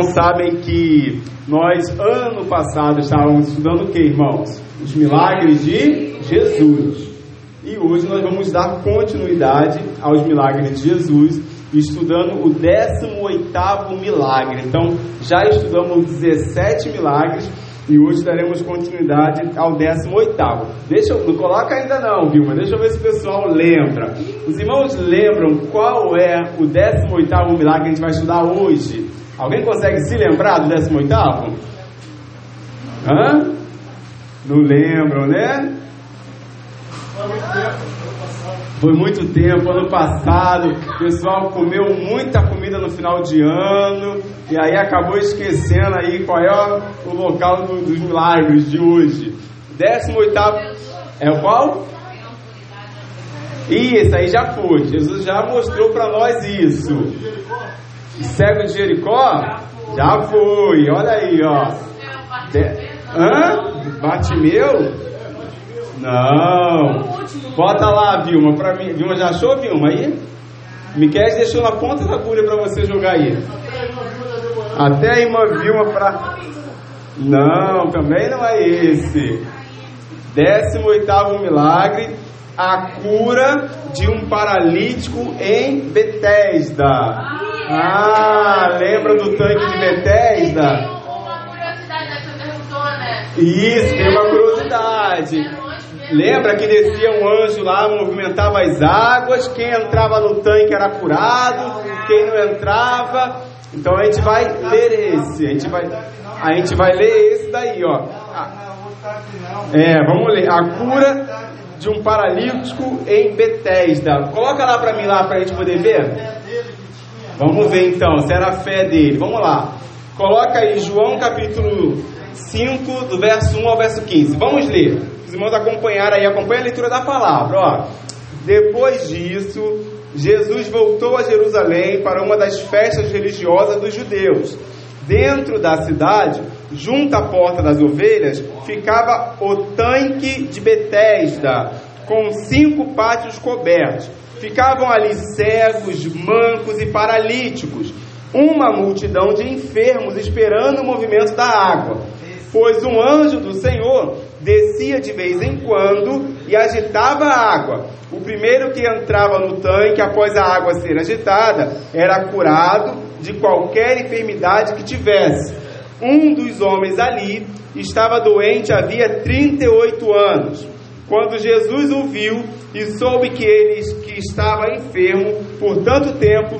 sabem que nós, ano passado, estávamos estudando o que, irmãos? Os milagres de Jesus. E hoje nós vamos dar continuidade aos milagres de Jesus, estudando o 18 milagre. Então, já estudamos 17 milagres e hoje daremos continuidade ao 18. Deixa eu, não coloca ainda não, Vilma. Deixa eu ver se o pessoal lembra. Os irmãos lembram qual é o 18 milagre que a gente vai estudar hoje? Alguém consegue se lembrar do 18? Hã? Não lembram, né? Foi muito tempo, ano passado, o pessoal comeu muita comida no final de ano e aí acabou esquecendo aí qual é o local do, dos milagres de hoje. 18 é o qual? Isso aí já foi. Jesus já mostrou para nós isso. Cego de Jericó? Já foi. Olha aí, ó. De... Hã? Batimeu? Não. Bota lá, Vilma, pra mim. Vilma já achou, Vilma, aí? Miquel deixou na ponta da agulha para você jogar aí. Até a irmã Vilma para. Não, também não é esse. 18 milagre, a cura de um paralítico em Betesda. Ah, lembra do tanque de Bethesda? Isso, tem uma curiosidade. Lembra que descia um anjo lá, movimentava as águas, quem entrava no tanque era curado, quem não entrava. Então a gente vai ler esse, a gente vai, a gente vai ler esse daí, ó. É, vamos ler. A cura de um paralítico em Betesda. Coloca lá para mim lá para a gente poder ver. Vamos ver então, se era a fé dele. Vamos lá. Coloca aí João capítulo 5, do verso 1 ao verso 15. Vamos ler. Os irmãos acompanharam aí, acompanha a leitura da palavra. Ó. Depois disso, Jesus voltou a Jerusalém para uma das festas religiosas dos judeus. Dentro da cidade, junto à porta das ovelhas, ficava o tanque de Betesda, com cinco pátios cobertos Ficavam ali cegos, mancos e paralíticos, uma multidão de enfermos esperando o movimento da água. Pois um anjo do Senhor descia de vez em quando e agitava a água. O primeiro que entrava no tanque após a água ser agitada era curado de qualquer enfermidade que tivesse. Um dos homens ali estava doente havia 38 anos. Quando Jesus o viu e soube que ele que estava enfermo por tanto tempo,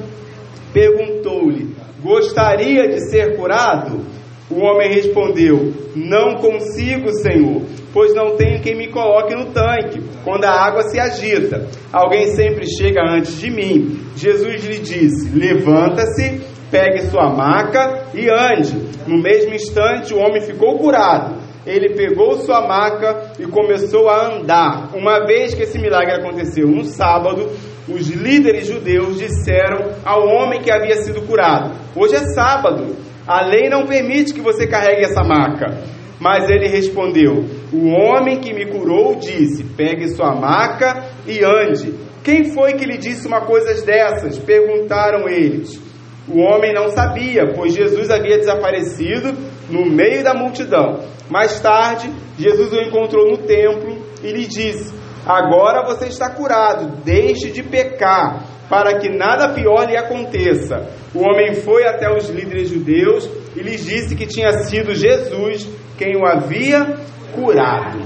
perguntou-lhe: Gostaria de ser curado? O homem respondeu: Não consigo, Senhor, pois não tenho quem me coloque no tanque quando a água se agita. Alguém sempre chega antes de mim. Jesus lhe disse: Levanta-se, pegue sua maca e ande. No mesmo instante, o homem ficou curado ele pegou sua maca e começou a andar. Uma vez que esse milagre aconteceu no sábado, os líderes judeus disseram ao homem que havia sido curado: Hoje é sábado, a lei não permite que você carregue essa maca. Mas ele respondeu: O homem que me curou disse: Pegue sua maca e ande. Quem foi que lhe disse uma coisa dessas? Perguntaram eles. O homem não sabia, pois Jesus havia desaparecido no meio da multidão. Mais tarde, Jesus o encontrou no templo e lhe disse: Agora você está curado, deixe de pecar, para que nada pior lhe aconteça. O homem foi até os líderes judeus e lhes disse que tinha sido Jesus quem o havia curado.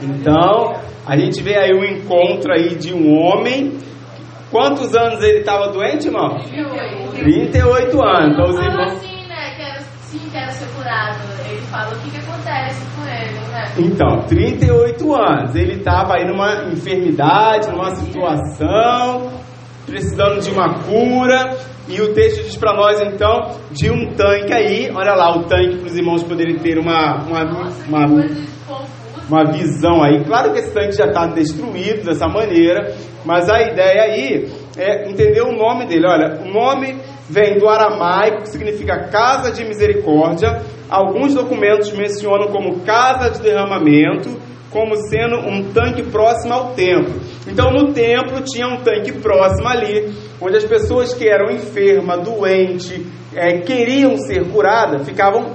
Então, a gente vê aí o um encontro aí de um homem. Quantos anos ele estava doente, irmão? 38 anos. Então, os irmãos... Quero, ser curado. Ele fala o que, que acontece com ele, né? Então, 38 anos. Ele estava aí numa enfermidade, numa situação, precisando de uma cura. E o texto diz para nós então de um tanque aí. Olha lá, o tanque para os irmãos poderem ter uma, uma, uma, uma visão aí. Claro que esse tanque já está destruído dessa maneira, mas a ideia aí é entender o nome dele. Olha, o nome vem do aramaico, que significa casa de misericórdia. Alguns documentos mencionam como casa de derramamento, como sendo um tanque próximo ao templo. Então, no templo tinha um tanque próximo ali, onde as pessoas que eram enfermas, doentes, é, queriam ser curadas ficavam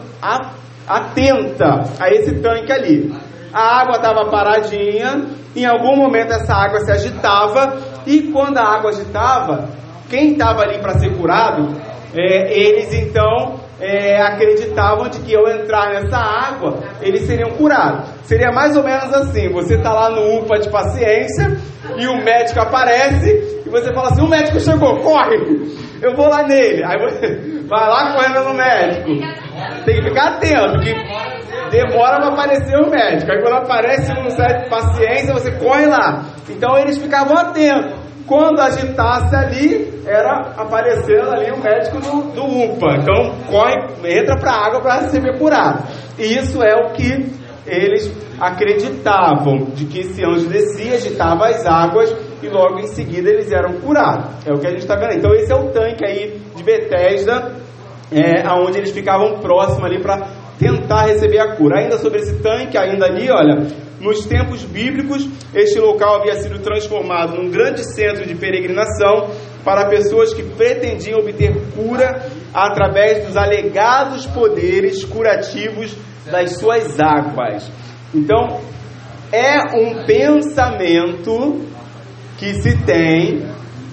atentas a esse tanque ali. A água estava paradinha, em algum momento essa água se agitava, e quando a água agitava, quem estava ali para ser curado, é, eles então é, acreditavam de que ao entrar nessa água, eles seriam curados. Seria mais ou menos assim: você está lá no UPA de paciência e o médico aparece e você fala assim: o médico chegou, corre, eu vou lá nele. Aí você vai lá correndo no médico. Tem que ficar atento, que demora para aparecer o médico. Aí quando aparece um de paciência, você corre lá. Então eles ficavam atentos. Quando agitasse ali, era aparecendo ali o médico do, do UPA. Então corre, entra para a água para ser curado. E isso é o que eles acreditavam, de que esse anjo descia, agitava as águas e logo em seguida eles eram curados. É o que a gente está vendo. Então esse é o tanque aí de Betesda, é, onde eles ficavam próximos ali para tentar receber a cura. Ainda sobre esse tanque, ainda ali, olha, nos tempos bíblicos, este local havia sido transformado num grande centro de peregrinação para pessoas que pretendiam obter cura através dos alegados poderes curativos das suas águas. Então, é um pensamento que se tem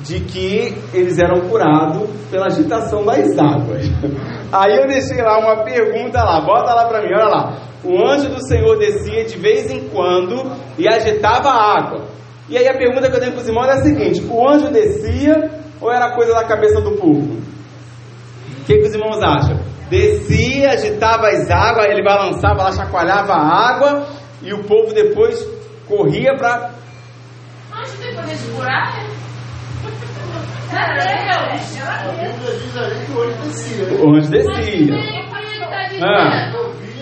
de que eles eram curados pela agitação das águas. Aí eu deixei lá uma pergunta lá, bota lá para mim, olha lá. O anjo do Senhor descia de vez em quando e agitava a água. E aí a pergunta que eu tenho para os irmãos é a seguinte: o anjo descia ou era coisa da cabeça do povo? O que, que os irmãos acham? Descia, agitava as águas, ele balançava lá, chacoalhava a água e o povo depois corria para. Anjo poder de curar? É? O anjo descia. Ah,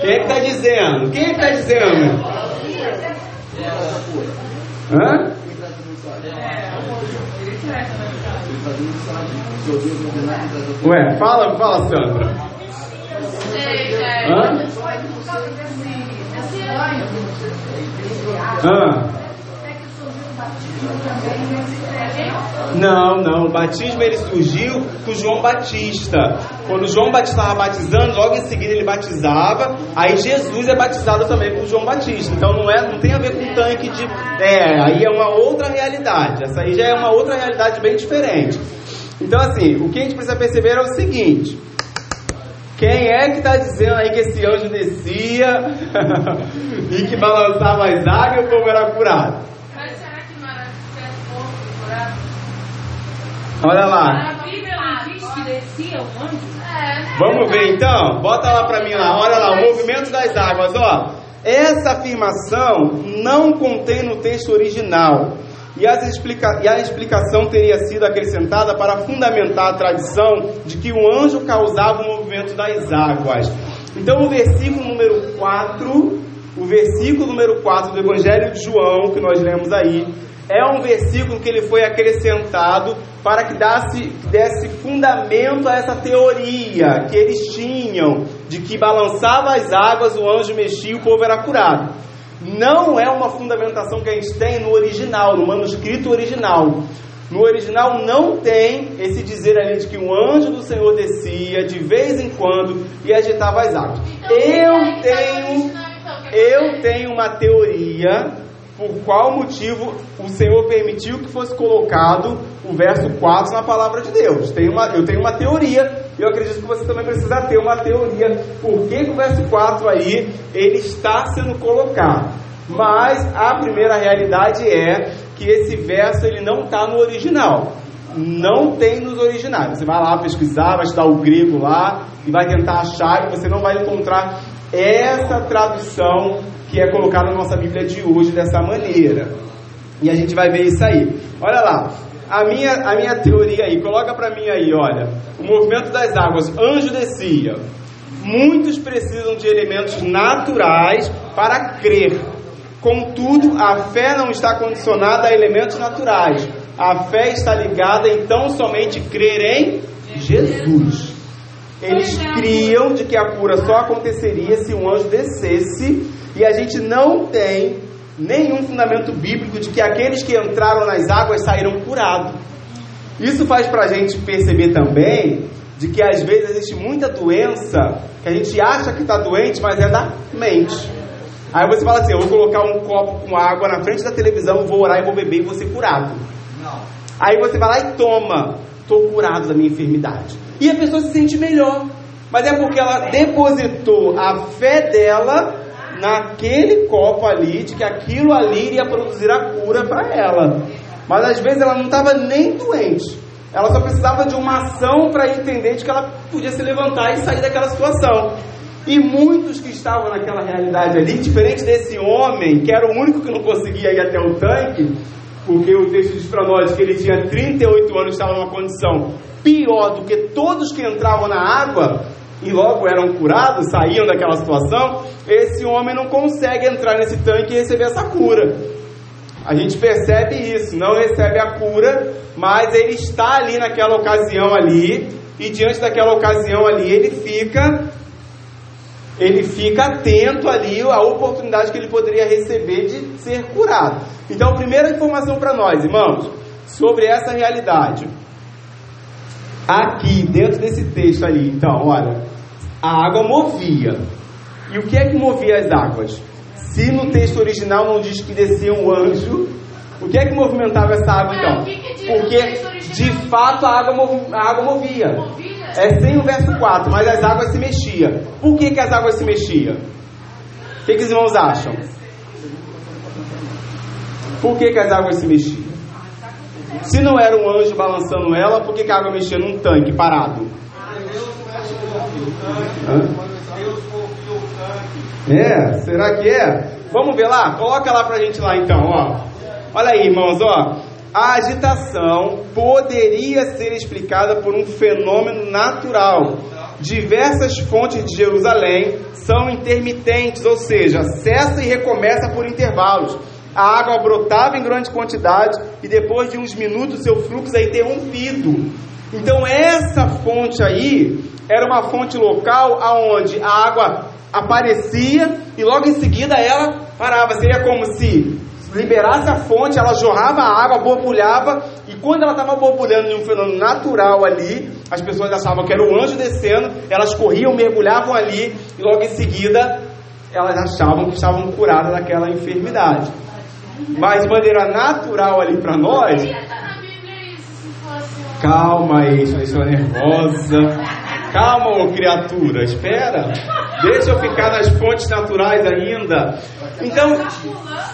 quem é que está dizendo? Quem é que está dizendo? Hã? Ué, fala, fala, Sandra. Hã? Hã? Não, não. O batismo ele surgiu com João Batista. Quando João Batista estava batizando, logo em seguida ele batizava. Aí Jesus é batizado também por João Batista. Então não é, não tem a ver com tanque de. É, aí é uma outra realidade. Essa aí já é uma outra realidade bem diferente. Então assim, o que a gente precisa perceber é o seguinte. Quem é que está dizendo aí que esse anjo descia e que balançava as águas e o povo era curado? Mas será que não era que curado? Olha lá. A Bíblia não diz que descia o anjo? É. Vamos ver então? Bota lá para mim lá. Olha lá, o movimento das águas, ó. Essa afirmação não contém no texto original. E, explica... e, a explicação teria sido acrescentada para fundamentar a tradição de que o anjo causava o movimento das águas. Então, o versículo número 4, o versículo número 4 do Evangelho de João, que nós lemos aí, é um versículo que ele foi acrescentado para que desse, desse fundamento a essa teoria que eles tinham de que balançava as águas, o anjo mexia e o povo era curado. Não é uma fundamentação que a gente tem no original, no manuscrito original. No original não tem esse dizer ali de que um anjo do Senhor descia de vez em quando e agitava as águas. Eu tenho, eu tenho uma teoria por qual motivo o Senhor permitiu que fosse colocado o verso 4 na palavra de Deus. Tenho uma, eu tenho uma teoria, e eu acredito que você também precisa ter uma teoria. Por que o verso 4 aí ele está sendo colocado? Mas a primeira realidade é que esse verso ele não está no original. Não tem nos originais. Você vai lá pesquisar, vai estudar o grego lá e vai tentar achar e você não vai encontrar essa tradução que é colocada na nossa Bíblia de hoje dessa maneira. E a gente vai ver isso aí. Olha lá, a minha, a minha teoria aí, coloca para mim aí, olha. O movimento das águas, anjo descia. Muitos precisam de elementos naturais para crer. Contudo, a fé não está condicionada a elementos naturais. A fé está ligada então somente crer em Jesus. Eles criam de que a cura só aconteceria se um anjo descesse, e a gente não tem nenhum fundamento bíblico de que aqueles que entraram nas águas saíram curados. Isso faz para a gente perceber também de que às vezes existe muita doença que a gente acha que está doente, mas é da mente. Aí você fala assim: eu vou colocar um copo com água na frente da televisão, vou orar e vou beber e vou ser curado. Não. Aí você vai lá e toma, estou curado da minha enfermidade. E a pessoa se sente melhor. Mas é porque ela depositou a fé dela naquele copo ali, de que aquilo ali iria produzir a cura para ela. Mas às vezes ela não estava nem doente. Ela só precisava de uma ação para entender de que ela podia se levantar e sair daquela situação. E muitos que estavam naquela realidade ali, diferente desse homem, que era o único que não conseguia ir até o tanque, porque o texto diz para nós que ele tinha 38 anos e estava numa condição pior do que todos que entravam na água e logo eram curados, saíam daquela situação, esse homem não consegue entrar nesse tanque e receber essa cura. A gente percebe isso, não recebe a cura, mas ele está ali naquela ocasião ali, e diante daquela ocasião ali ele fica ele fica atento ali à oportunidade que ele poderia receber de ser curado. Então, primeira informação para nós, irmãos, sobre essa realidade. Aqui, dentro desse texto ali, então, olha, a água movia. E o que é que movia as águas? Se no texto original não diz que descia um anjo, o que é que movimentava essa água então? Porque de fato a água, a água movia. É sem o verso 4, mas as águas se mexiam. Por que, que as águas se mexiam? O que, que os irmãos acham? Por que, que as águas se mexiam? Se não era um anjo balançando ela, por que, que a água mexia num tanque parado? Hã? É, será que é? Vamos ver lá? Coloca lá pra gente lá então, ó. Olha aí, irmãos, ó. A agitação poderia ser explicada por um fenômeno natural. Diversas fontes de Jerusalém são intermitentes, ou seja, cessa e recomeça por intervalos. A água brotava em grande quantidade e depois de uns minutos seu fluxo é interrompido. Então essa fonte aí era uma fonte local aonde a água aparecia e logo em seguida ela parava. Seria como se liberasse a fonte, ela jorrava a água, borbulhava, e quando ela estava borbulhando em um fenômeno natural ali, as pessoas achavam que era o anjo descendo, elas corriam, mergulhavam ali, e logo em seguida elas achavam que estavam curadas daquela enfermidade. Mas de maneira natural ali para nós. Calma aí, sua nervosa. Calma, ô criatura, espera. Deixa eu ficar nas fontes naturais ainda. Então,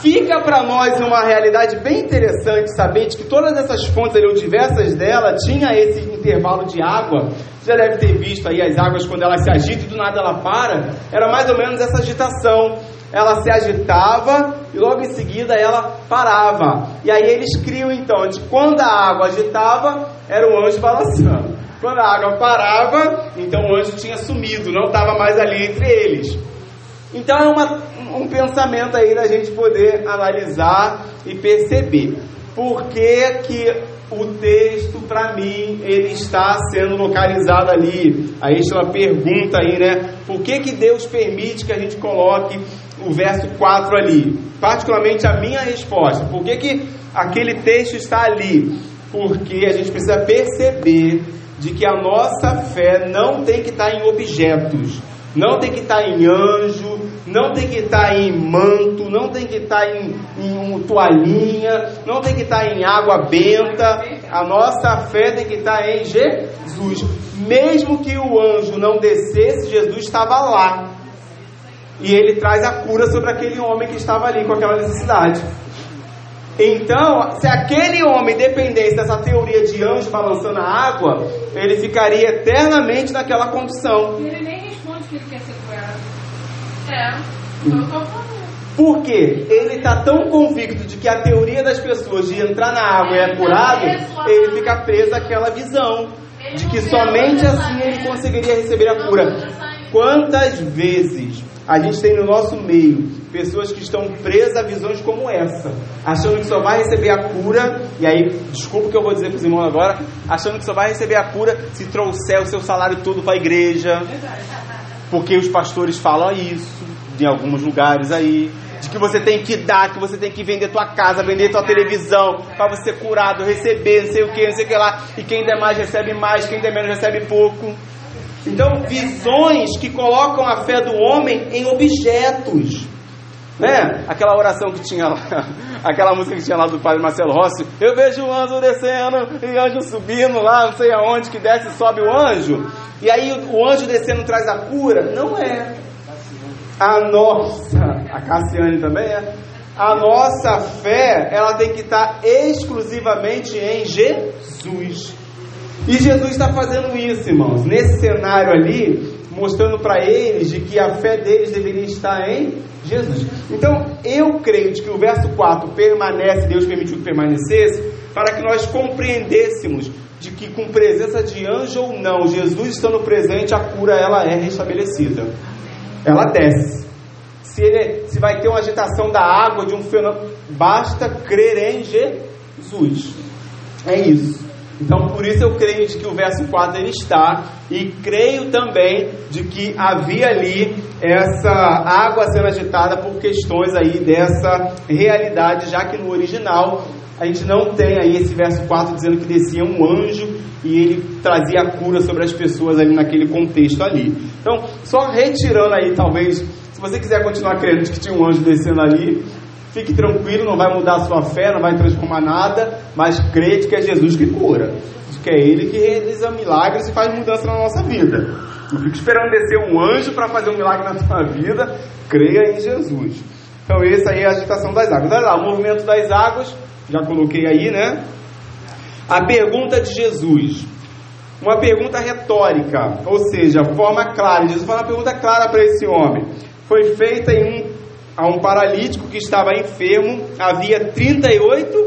fica para nós uma realidade bem interessante saber de que todas essas fontes, ali, ou diversas delas, tinha esse intervalo de água. Você já deve ter visto aí as águas quando elas se agitam e do nada ela para. Era mais ou menos essa agitação. Ela se agitava e logo em seguida ela parava. E aí eles criam então de quando a água agitava, era o anjo balançando. Quando a água parava, então o anjo tinha sumido, não estava mais ali entre eles. Então é uma, um pensamento aí da gente poder analisar e perceber. Por que, que o texto, para mim, ele está sendo localizado ali? Aí é uma pergunta aí, né? Por que, que Deus permite que a gente coloque o verso 4 ali? Particularmente a minha resposta. Por que, que aquele texto está ali? Porque a gente precisa perceber de que a nossa fé não tem que estar em objetos, não tem que estar em anjo, não tem que estar em manto, não tem que estar em, em toalhinha, não tem que estar em água benta. A nossa fé tem que estar em Jesus. Mesmo que o anjo não descesse, Jesus estava lá. E ele traz a cura sobre aquele homem que estava ali com aquela necessidade. Então, se aquele homem dependesse dessa teoria de anjo balançando a água, ele ficaria eternamente naquela condição. E ele nem responde que ele quer ser curado. É, Por quê? Ele está tão convicto de que a teoria das pessoas de entrar na água é curado, ele fica preso àquela visão de que somente assim ele conseguiria receber a cura. Quantas vezes a gente tem no nosso meio pessoas que estão presas a visões como essa, achando que só vai receber a cura, e aí, desculpa que eu vou dizer para os irmãos agora, achando que só vai receber a cura se trouxer o seu salário todo para a igreja, porque os pastores falam isso em alguns lugares aí, de que você tem que dar, que você tem que vender tua casa, vender tua televisão, para você ser curado, receber, não sei o que, não sei o que lá, e quem der mais recebe mais, quem der menos recebe pouco. Então, visões que colocam a fé do homem em objetos. Né? Aquela oração que tinha lá, aquela música que tinha lá do padre Marcelo Rossi. Eu vejo o anjo descendo e anjo subindo lá, não sei aonde, que desce e sobe o anjo. E aí o anjo descendo traz a cura. Não é. A nossa, a Cassiane também é. A nossa fé, ela tem que estar exclusivamente em Jesus. E Jesus está fazendo isso, irmãos, nesse cenário ali, mostrando para eles de que a fé deles deveria estar em Jesus. Então, eu creio de que o verso 4 permanece, Deus permitiu que permanecesse, para que nós compreendêssemos de que com presença de anjo ou não, Jesus estando presente, a cura ela é restabelecida. Ela desce. Se, ele, se vai ter uma agitação da água, de um fenômeno, basta crer em Jesus. É isso. Então, por isso eu creio de que o verso 4 ele está, e creio também de que havia ali essa água sendo agitada por questões aí dessa realidade, já que no original a gente não tem aí esse verso 4 dizendo que descia um anjo e ele trazia a cura sobre as pessoas ali naquele contexto ali. Então, só retirando aí, talvez, se você quiser continuar crendo que tinha um anjo descendo ali, Fique tranquilo, não vai mudar a sua fé, não vai transformar nada, mas crede que é Jesus que cura, que é Ele que realiza milagres e faz mudança na nossa vida. Não fique esperando descer um anjo para fazer um milagre na sua vida, creia em Jesus. Então, essa aí é a agitação das águas. Olha lá, o movimento das águas, já coloquei aí, né? A pergunta de Jesus. Uma pergunta retórica, ou seja, forma clara. Jesus fala uma pergunta clara para esse homem. Foi feita em um a um paralítico que estava enfermo havia 38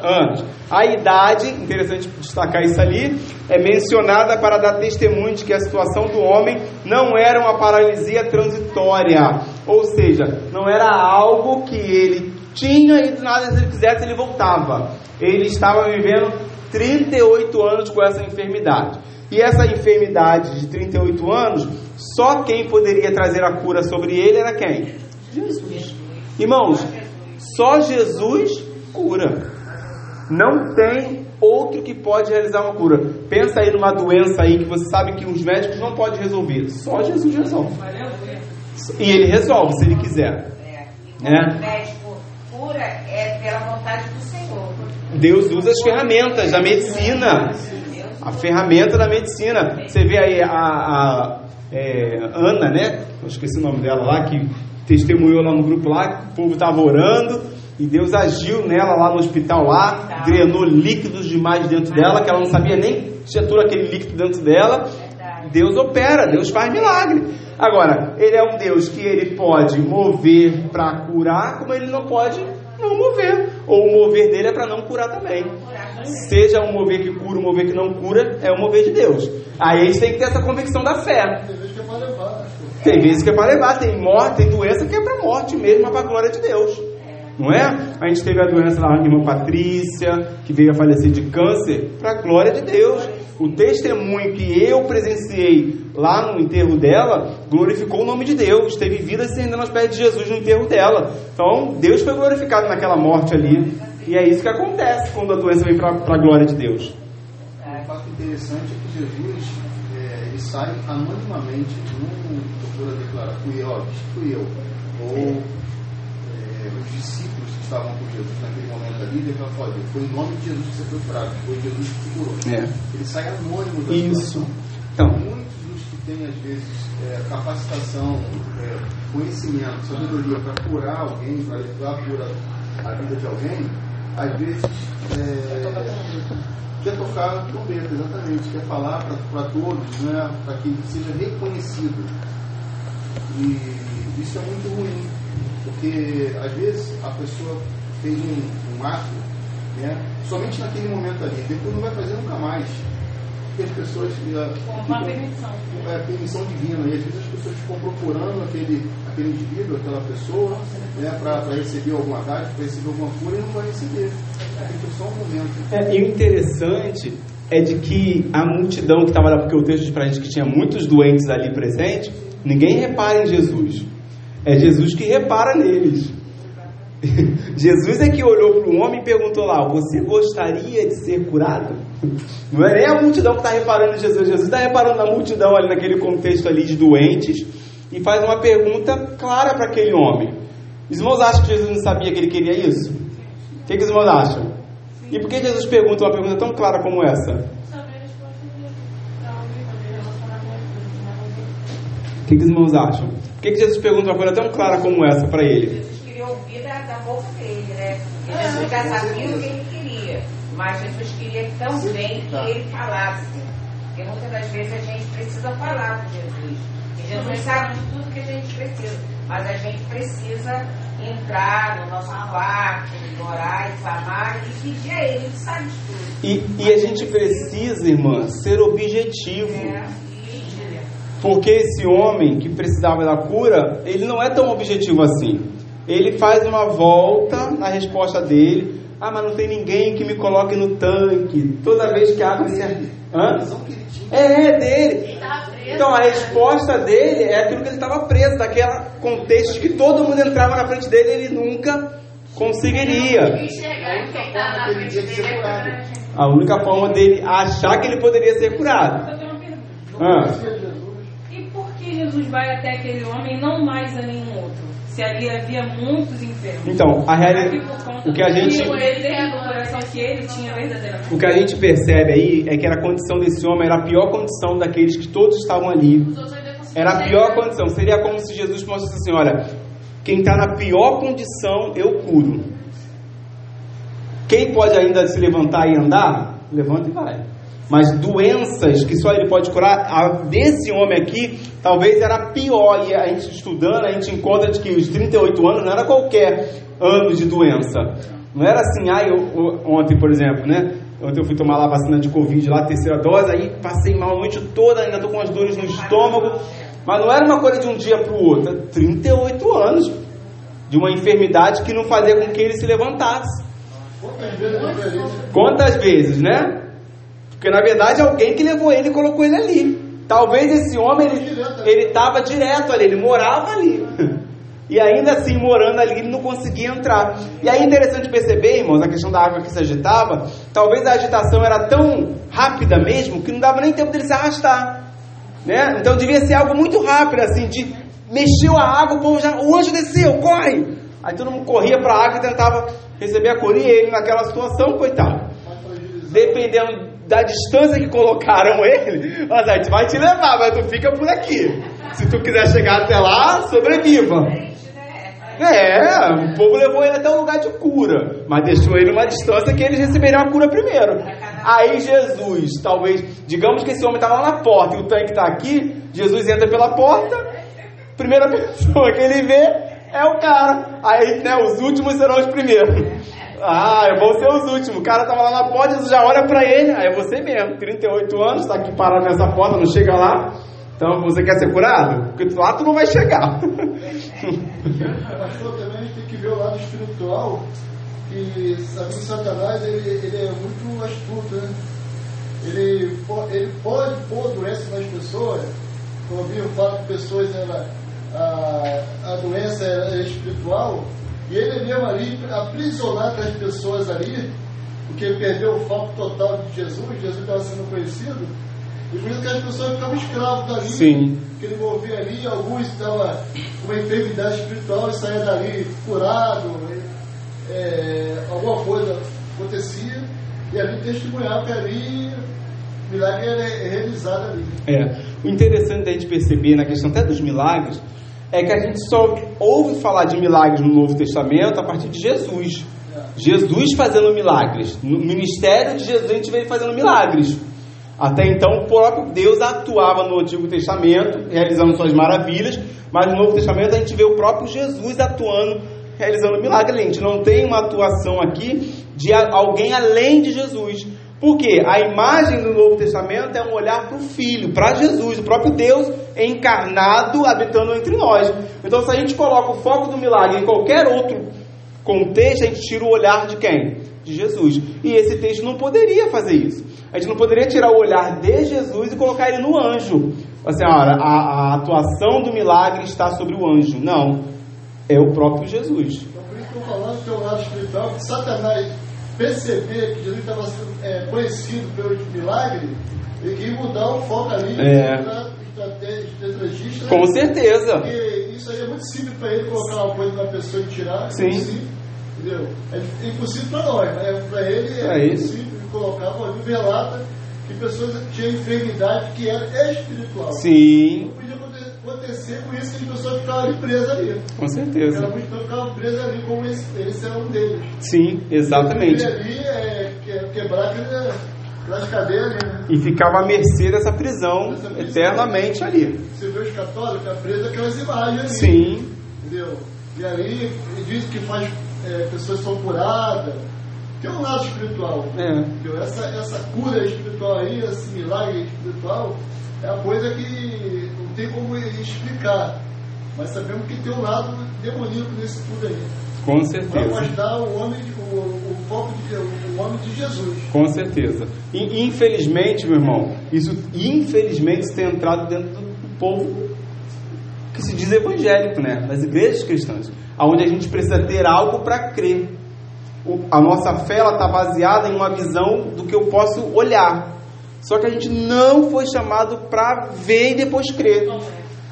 anos. A idade, interessante destacar isso ali, é mencionada para dar testemunho de que a situação do homem não era uma paralisia transitória, ou seja, não era algo que ele tinha e do nada se ele quisesse ele voltava. Ele estava vivendo 38 anos com essa enfermidade. E essa enfermidade de 38 anos, só quem poderia trazer a cura sobre ele era quem? Jesus. Irmãos, só Jesus cura. Não tem outro que pode realizar uma cura. Pensa aí numa doença aí que você sabe que os médicos não podem resolver. Só Jesus resolve. E ele resolve se ele quiser. É. Né? O médico cura é pela vontade do Senhor. Deus usa as ferramentas da medicina. A ferramenta da medicina. Você vê aí a, a é, Ana, né? Eu esqueci o nome dela lá, que testemunhou lá no grupo lá, o povo estava orando e Deus agiu nela lá no hospital lá, drenou líquidos demais dentro dela, que ela não sabia nem que tinha todo aquele líquido dentro dela. Deus opera, Deus faz milagre. Agora, ele é um Deus que ele pode mover para curar, como ele não pode não mover. Ou o mover dele é para não curar também. Seja um mover que cura, um mover que não cura, é o mover de Deus. Aí a gente tem que ter essa convicção da fé. Tem vezes que é para levar, tem morte, tem doença que é para morte mesmo, mas para a glória de Deus. Não é? A gente teve a doença da irmã Patrícia, que veio a falecer de câncer, para a glória de Deus. O testemunho que eu presenciei lá no enterro dela glorificou o nome de Deus. Teve vida acendendo aos pés de Jesus no enterro dela. Então, Deus foi glorificado naquela morte ali. E é isso que acontece quando a doença vem para a glória de Deus. É, um fato interessante é que Jesus é, ele sai anonimamente, não procura declarar, fui ó, fui eu. Ou é, os discípulos que estavam com Jesus naquele momento ali, fala, olha, foi em nome de Jesus que você foi curado, foi Jesus que te curou. É. Ele sai anônimo da Isso. situação. Então, Muitos dos que têm, às vezes, é, capacitação, é, conhecimento, sabedoria para curar alguém, para levar a cura à vida de alguém, às vezes quer tocar trombeta, exatamente, quer falar para todos, né, para que seja reconhecido. E isso é muito ruim, porque às vezes a pessoa fez um, um ato né, somente naquele momento ali, depois não vai fazer nunca mais. Porque as pessoas. Com uma ficam- permissão. é, permissão divina. E às vezes as pessoas ficam procurando aquele, aquele indivíduo, aquela pessoa, né, para receber alguma dádiva, para receber alguma cura e não vai receber. Tem que só um momento. É, e o interessante é de que a multidão que estava lá, porque o texto diz pra gente que tinha muitos doentes ali presentes, ninguém repara em Jesus. É Jesus que repara neles. Jesus é que olhou para o homem e perguntou lá: Você gostaria de ser curado? Não é nem a multidão que está reparando em Jesus. Jesus está reparando na multidão ali naquele contexto ali de doentes e faz uma pergunta clara para aquele homem. Os irmãos acham que Jesus não sabia que ele queria isso? O que, que os irmãos acham? E por que Jesus pergunta uma pergunta tão clara como essa? O que, que os irmãos acham? Por que, que Jesus pergunta uma coisa tão clara como essa para ele? Jesus queria ouvir da, da boca dele, né? E Jesus já sabia o que ele queria. Mas Jesus queria também que ele falasse. Porque muitas das vezes a gente precisa falar com Jesus. E Jesus sabe de tudo que a gente precisa. Mas a gente precisa entrar no nosso quarto, orar e clamar e pedir a Ele, Ele sabe de tudo. E, e a gente precisa, irmã, ser objetivo. É, Porque esse homem que precisava da cura, ele não é tão objetivo assim. Ele faz uma volta na resposta dele. Ah, mas não tem ninguém que me coloque no tanque. Toda vez que a água se. Hã? É, é dele. Então a né? resposta dele é aquilo que ele estava preso, daquele contexto de que todo mundo entrava na frente dele e ele nunca conseguiria. Tá é pra- A única forma dele achar que ele poderia ser curado. Ah. Jesus. Vai até aquele homem e não mais a nenhum outro? Se ali havia muitos enfermos. Então, a realidade. O que a gente. O que a gente percebe aí é que a condição desse homem era a pior condição daqueles que todos estavam ali. Era a pior condição. Seria como se Jesus mostrasse assim: olha, quem está na pior condição, eu curo. Quem pode ainda se levantar e andar, levanta e vai. Mas doenças que só ele pode curar, a desse homem aqui, talvez era pior. E a gente estudando, a gente encontra de que os 38 anos não era qualquer ano de doença. Não era assim, ah, eu, eu- ontem, por exemplo, né? Ontem eu fui tomar lá a vacina de Covid, lá, terceira dose, aí passei mal a noite toda, ainda estou com as dores no estômago. Mas não era uma coisa de um dia para o outro, era 38 anos de uma enfermidade que não fazia com que ele se levantasse. Quantas vezes, né? Porque na verdade alguém que levou ele e colocou ele ali. Talvez esse homem ele estava direto ali, ele morava ali. E ainda assim, morando ali, ele não conseguia entrar. E aí é interessante perceber, irmãos, a questão da água que se agitava. Talvez a agitação era tão rápida mesmo que não dava nem tempo dele se arrastar. Né? Então devia ser algo muito rápido, assim, de mexeu a água, o, povo já, o anjo desceu, corre! Aí todo mundo corria para a água e tentava receber a cura, e ele naquela situação, coitado dependendo da distância que colocaram ele, mas a gente vai te levar, mas tu fica por aqui. Se tu quiser chegar até lá, sobreviva. É, o povo levou ele até um lugar de cura, mas deixou ele numa distância que eles receberiam a cura primeiro. Aí Jesus, talvez, digamos que esse homem estava lá na porta e o tanque está aqui, Jesus entra pela porta, primeira pessoa que ele vê é o cara. Aí, né, os últimos serão os primeiros. Ah, eu vou ser os últimos. O cara tava lá na porta, Jesus já olha pra ele. Ah, é você mesmo, 38 anos, tá aqui parado nessa porta, não chega lá. Então, você quer ser curado? Porque lá tu não vai chegar. Pastor, também a gente tem que ver o lado espiritual, que sabe que Satanás ele, ele é muito astuto, né? Ele, ele pode pôr doença nas pessoas, eu vi o fato de pessoas, ela, a, a doença é espiritual, e ele mesmo ali aprisionar as pessoas ali, porque ele perdeu o foco total de Jesus, Jesus estava sendo conhecido, e por isso que as pessoas ficavam escravos dali Sim. que ele envolvia ali, alguns estavam com uma enfermidade espiritual e saía dali curado, é, alguma coisa acontecia, e ali testemunhava que ali o milagre era realizado ali. É. O interessante da gente perceber na questão até dos milagres é que a gente só ouve falar de milagres no Novo Testamento a partir de Jesus. Jesus fazendo milagres. No ministério de Jesus a gente ele fazendo milagres. Até então o próprio Deus atuava no Antigo Testamento, realizando suas maravilhas, mas no Novo Testamento a gente vê o próprio Jesus atuando, realizando milagres. A gente não tem uma atuação aqui de alguém além de Jesus. Por quê? A imagem do Novo Testamento é um olhar para o Filho, para Jesus, o próprio Deus encarnado habitando entre nós. Então, se a gente coloca o foco do milagre em qualquer outro contexto, a gente tira o olhar de quem? De Jesus. E esse texto não poderia fazer isso. A gente não poderia tirar o olhar de Jesus e colocar ele no anjo. Assim, olha, a, a atuação do milagre está sobre o anjo. Não. é o próprio Jesus. Então, por isso que eu falando que o lado espiritual, que Satanás perceber que Jesus estava sendo é, conhecido pelos milagres, ele queria mudar o foco ali, É. estrategista. Com certeza. Porque isso aí é muito simples para ele colocar uma coisa na pessoa e tirar. é Sim. simples, entendeu? É impossível para nós, mas para ele é, É muito isso. colocar, ele relata que pessoas tinham enfermidade que era espiritual. Sim, Não podia acontecer com isso que as pessoas ficavam ali presas ali. com certeza. Elas muitas ficavam presas ali, como esse, esse era um deles. Sim, exatamente. Ele ali é que- quebrar aquele- aquelas cadeias ali, né? E ficava à mercê dessa prisão eternamente ali. Você vê os católicos, é preso aquelas imagens ali. Sim, Entendeu? E ali ele diz que faz é, pessoas são curadas. Tem um lado espiritual. É. Entendeu? Essa, essa cura espiritual aí, esse milagre espiritual, é a coisa que não tem como explicar. Mas sabemos que tem um lado demoníaco nesse tudo aí. com Para certeza. mostrar o homem, o, o foco de o homem de Jesus. Com certeza. E infelizmente, meu irmão, isso infelizmente isso tem entrado dentro do povo que se diz evangélico, né? Das igrejas cristãs, aonde a gente precisa ter algo para crer. O- a nossa fé ela está baseada em uma visão do que eu posso olhar. Só que a gente não foi chamado para ver e depois crer.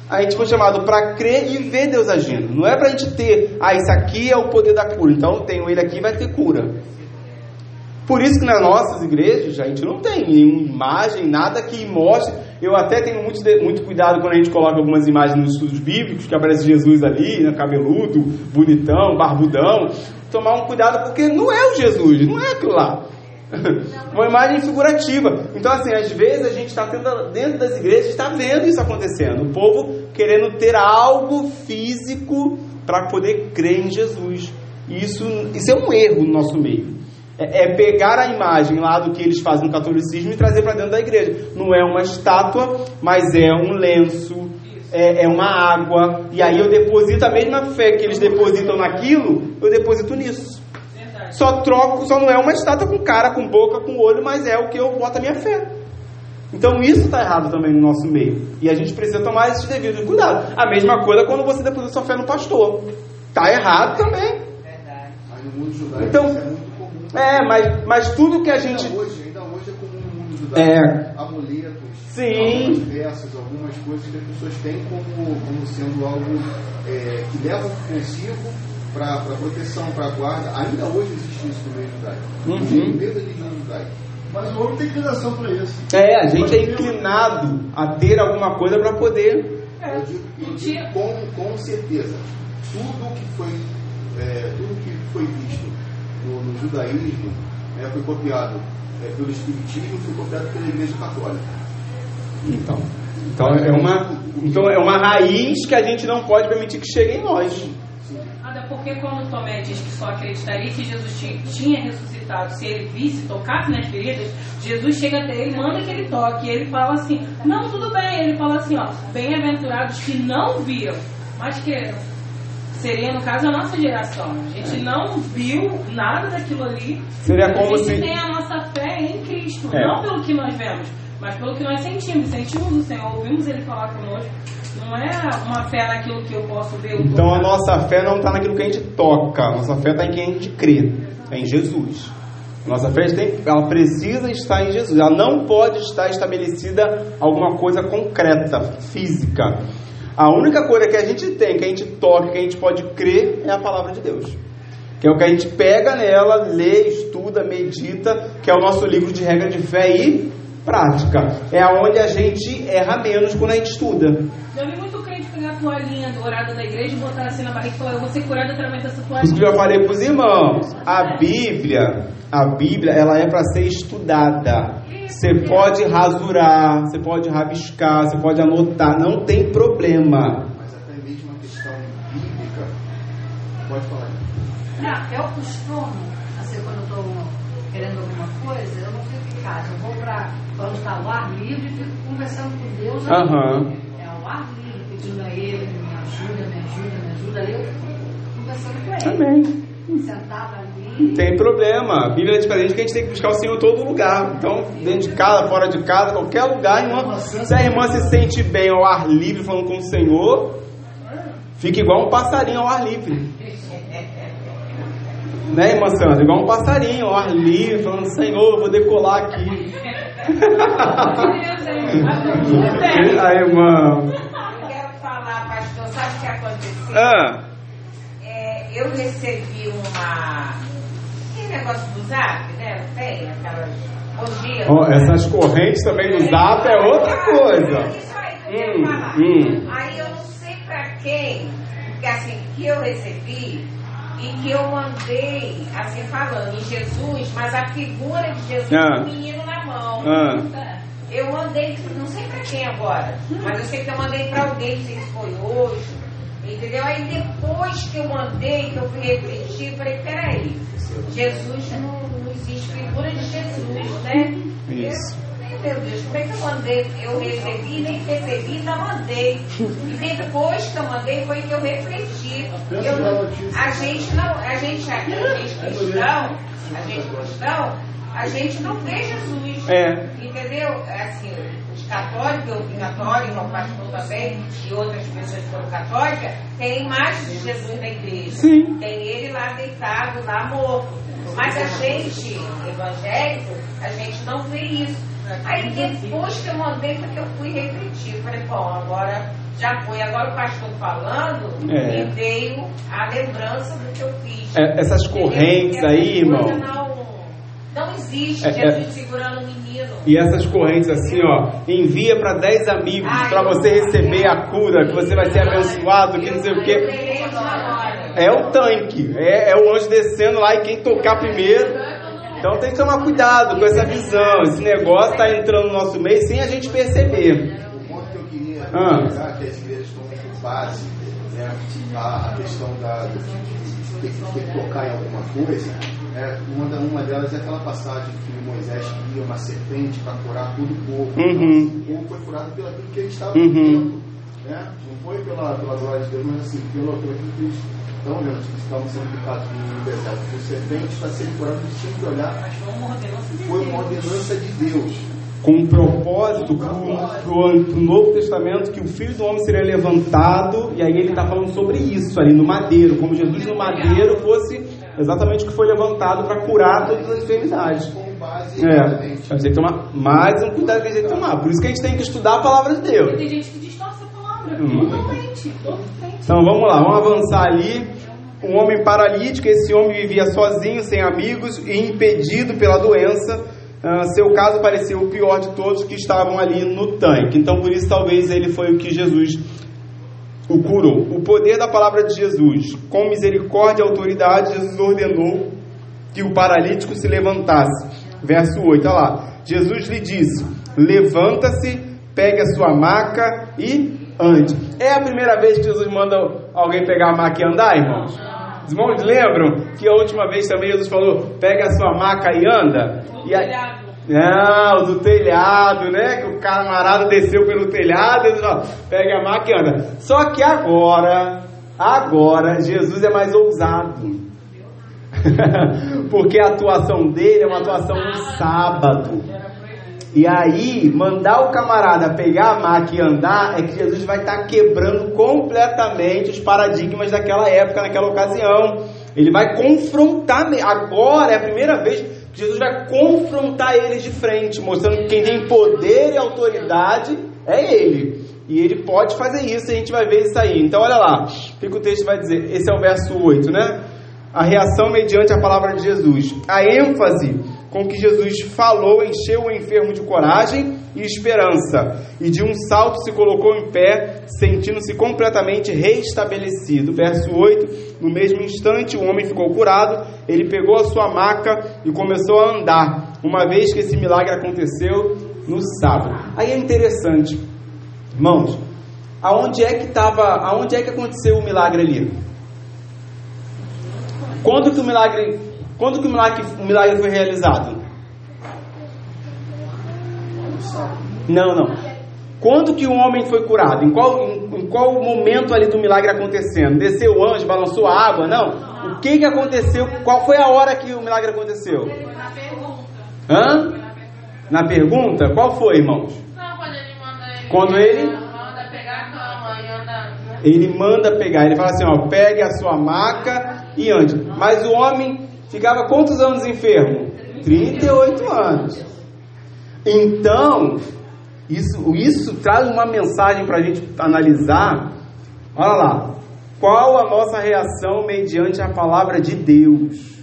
A gente foi chamado para crer e ver Deus agindo. Não é para a gente ter, ah, isso aqui é o poder da cura. Então eu tenho ele aqui vai ter cura. Por isso que nas nossas igrejas a gente não tem nenhuma imagem, nada que mostre. Eu até tenho muito, muito cuidado quando a gente coloca algumas imagens nos estudos bíblicos, que aparece Jesus ali, né, cabeludo, bonitão, barbudão. Tomar um cuidado, porque não é o Jesus, não é aquilo lá. Uma imagem figurativa. Então, assim, às vezes a gente está dentro das igrejas, está vendo isso acontecendo. O povo querendo ter algo físico para poder crer em Jesus. E isso, isso é um erro no nosso meio. É, é pegar a imagem lá do que eles fazem no catolicismo e trazer para dentro da igreja. Não é uma estátua, mas é um lenço, é, é uma água. E aí eu deposito a mesma fé que eles depositam naquilo, eu deposito nisso. Só troco, só não é uma estátua com cara, com boca, com olho, mas é o que eu boto a minha fé. Então isso está errado também no nosso meio. E a gente precisa tomar esses devidos cuidados. A mesma coisa quando você deposita sua fé no pastor. Está errado também. Verdade. Mas no mundo judaico Então, isso é muito comum. É, mas, mas tudo que a gente. Ainda hoje, ainda hoje é comum no mundo judaico. É. Amuletos, Sim. algumas peças, algumas coisas que as pessoas têm como, como sendo algo é, que levam consigo para proteção, para guarda. Ainda hoje existe isso no meio judaico. Uhum. Da religião judaica. Mas o homem tem inclinação para isso. É, a gente é inclinado a ter alguma coisa para poder. É, Eu digo, eu um digo dia- com, com certeza, tudo que foi, é, tudo que foi visto no, no judaísmo né, foi copiado é, pelo Espiritismo, foi copiado pela Igreja Católica. Então, então é uma, então é uma raiz que a gente não pode permitir que chegue em nós. Porque quando Tomé diz que só acreditaria que Jesus ti- tinha ressuscitado se ele visse, tocasse nas feridas, Jesus chega até ele, manda que ele toque. E ele fala assim, não, tudo bem. Ele fala assim, ó, bem-aventurados que não viram, mas creram. Seria, no caso, a nossa geração. A gente não viu nada daquilo ali. Seria como a gente se- tem a nossa fé em Cristo, É. não pelo que nós vemos, mas pelo que nós sentimos. Sentimos o Senhor, ouvimos Ele falar conosco. Não é uma fé naquilo que eu posso ver. Então a nossa fé não está naquilo que a gente toca, a nossa fé está em quem a gente crê, é em Jesus. A nossa fé tem, ela precisa estar em Jesus, ela não pode estar estabelecida alguma coisa concreta, física. A única coisa que a gente tem, que a gente toca, que a gente pode crer, é a palavra de Deus. Que é o que a gente pega nela, lê, estuda, medita, que é o nosso livro de regra de fé e prática. É aonde a gente erra menos quando a gente estuda. Já vi muito crente pegar a toalhinha dourada da igreja e botar assim na barriga e falar, eu vou ser curado através dessa Por isso que toalhinha. eu já falei para os irmãos, a Bíblia, a Bíblia, ela é para ser estudada. Você pode rasurar, você pode rabiscar, você pode anotar, não tem problema. Mas até mesmo a questão bíblica, pode falar. Não, eu costumo, assim, quando eu estou querendo alguma coisa, eu não fico em casa. Eu vou para onde está o ar livre e fico conversando com Deus. Aham. É o ar livre, pedindo a Ele, me ajuda, me ajuda, me ajuda. Aí eu fico conversando com Ele. Sentada ali. Não tem problema. A Bíblia é diferente que a gente tem que buscar o Senhor em todo lugar. Então, dentro de casa, fora de casa, qualquer lugar, irmã, se a irmã se sente bem ao ar livre falando com o Senhor, Fica igual um passarinho ao ar livre. Né, irmã Sandra? Igual um passarinho ao ar livre, falando, Senhor, eu vou decolar aqui. Aí, irmã. Eu quero falar, pastor, sabe o que aconteceu? Ah, É, eu recebi uma. Que negócio do zap, né? Não tem aquelas. Ó, essas correntes também do zap é outra coisa. Isso aí que eu quero Hum, falar. hum. Aí eu não sei pra quem, que assim, que eu recebi e que eu mandei, assim, falando em Jesus, mas a figura de Jesus Ah. com o menino na mão. Ah, Eu mandei, não sei pra quem agora, mas eu sei que eu mandei pra alguém, não sei se foi hoje, entendeu? Aí depois que eu mandei, que eu fui refletir, falei, peraí, Jesus não, não existe figura de Jesus, né? Isso. Eu, meu Deus, como é que eu mandei? Eu recebi, nem recebi, ainda mandei. E depois que eu mandei foi que eu refleti. Eu- a gente não, a gente, a gente cristão, a gente cristão, a gente não vê Jesus. É. Entendeu? Assim, os católicos, eu fui católica, o pastor também, e outras pessoas que foram católicas, tem imagens de Jesus na igreja. Sim. Tem ele lá deitado, lá morto. Mas a gente, evangélico, a gente não vê isso. Aí depois que eu mandei, porque eu fui refletir. Falei, bom, agora já foi. Agora o pastor falando, É. me veio a lembrança do que eu fiz. É, essas correntes Entendeu? aí, irmão. Não, existe É, Jesus é. segurando o menino. E essas correntes assim, ó, envia para 10 amigos para você receber a cura, que você vai ser abençoado, que não sei o quê. É o tanque, é, é o anjo descendo lá e quem tocar primeiro. Então tem que tomar cuidado com essa visão. Esse negócio tá entrando no nosso meio sem a gente perceber. O ponto que eu queria Ah. que as igrejas estão com base, né, a, questão da, de ter, que- tocar em alguma coisa, é, uma, uma delas é aquela passagem que Moisés queria uma serpente para curar todo o povo. Uhum. Então, o povo foi curado pelo que eles estavam Uhum. vivendo. Né? Não foi pela, pela glória de Deus, mas assim, pelo, pelo que eles estão vendo, que estavam sendo picados no deserto. O serpente está sendo curado, eles tinham que olhar. Foi uma ordenança de Deus. Com um propósito para o Novo Testamento que o Filho do Homem seria levantado, e aí ele está falando sobre isso ali no madeiro, como Jesus no madeiro fosse exatamente o que foi levantado para curar todas as enfermidades. É, a gente tem que tomar mais um cuidado que a gente tem que tomar. Por isso que a gente tem que estudar a palavra de Deus. Tem gente que distorce a palavra. Hum. Totalmente. Totalmente. Então vamos lá, vamos avançar ali. Um homem paralítico, esse homem vivia sozinho, sem amigos e impedido pela doença. Ah, seu caso parecia o pior de todos que estavam ali no tanque. Então por isso talvez ele foi o que Jesus o curou. O poder da palavra de Jesus, com misericórdia e autoridade, Jesus ordenou que o paralítico se levantasse. Verso 8, olha lá. Jesus lhe disse: Levanta-se, pegue a sua maca e ande. É a primeira vez que Jesus manda alguém pegar a maca e andar, irmãos? Os irmãos lembram que a última vez também Jesus falou: Pega a sua maca e anda? E a... Não, do telhado, né? Que o camarada desceu pelo telhado e falou, pega a maca e anda. Só que agora, agora, Jesus é mais ousado. Porque a atuação dele é uma atuação no sábado. E aí, mandar o camarada pegar a maca e andar é que Jesus vai estar quebrando completamente os paradigmas daquela época, naquela ocasião. Ele vai confrontar, agora é a primeira vez que Jesus vai confrontar eles de frente, mostrando que quem tem poder e autoridade é ele. E ele pode fazer isso, e a gente vai ver isso aí. Então, olha lá, o que o texto vai dizer? Esse é o verso 8, né? A reação mediante a palavra de Jesus. A ênfase com que Jesus falou encheu o enfermo de coragem e esperança, e de um salto se colocou em pé, sentindo-se completamente restabelecido. Verso 8: No mesmo instante, o homem ficou curado, ele pegou a sua maca e começou a andar, uma vez que esse milagre aconteceu no sábado. Aí é interessante, irmãos, aonde é que estava, aonde é que aconteceu o milagre ali? Quando que o milagre, quando que o milagre, o milagre foi realizado? Não, não. Quando que o homem foi curado? Em qual, em, em qual momento ali do milagre acontecendo? Desceu o anjo, balançou a água? Não. O que que aconteceu? Qual foi a hora que o milagre aconteceu? Na pergunta. Hã? Na pergunta? Qual foi, irmãos? Não, quando ele manda ele. Quando ele? Manda pegar a cama e andar. Ele manda pegar, ele fala assim: ó, pegue a sua maca e ande. Mas o homem ficava quantos anos enfermo? 38 anos. Então, isso, isso traz uma mensagem para a gente analisar. Olha lá, qual a nossa reação mediante a palavra de Deus?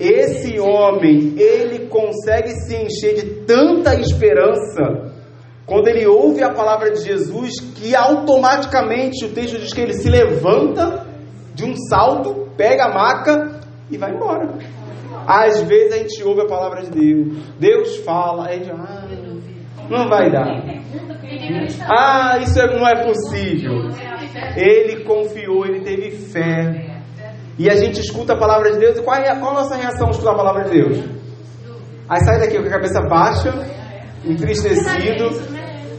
Esse homem, ele consegue se encher de tanta esperança quando ele ouve a palavra de Jesus que automaticamente o texto diz que ele se levanta de um salto, pega a maca e vai embora. Às vezes a gente ouve a palavra de Deus, Deus fala, a gente, ah, não vai dar. Ah, isso não é possível. Ele confiou, ele teve fé. E a gente escuta a palavra de Deus, e qual, é, qual a nossa reação escutar a palavra de Deus? Aí sai daqui com a cabeça baixa, entristecido,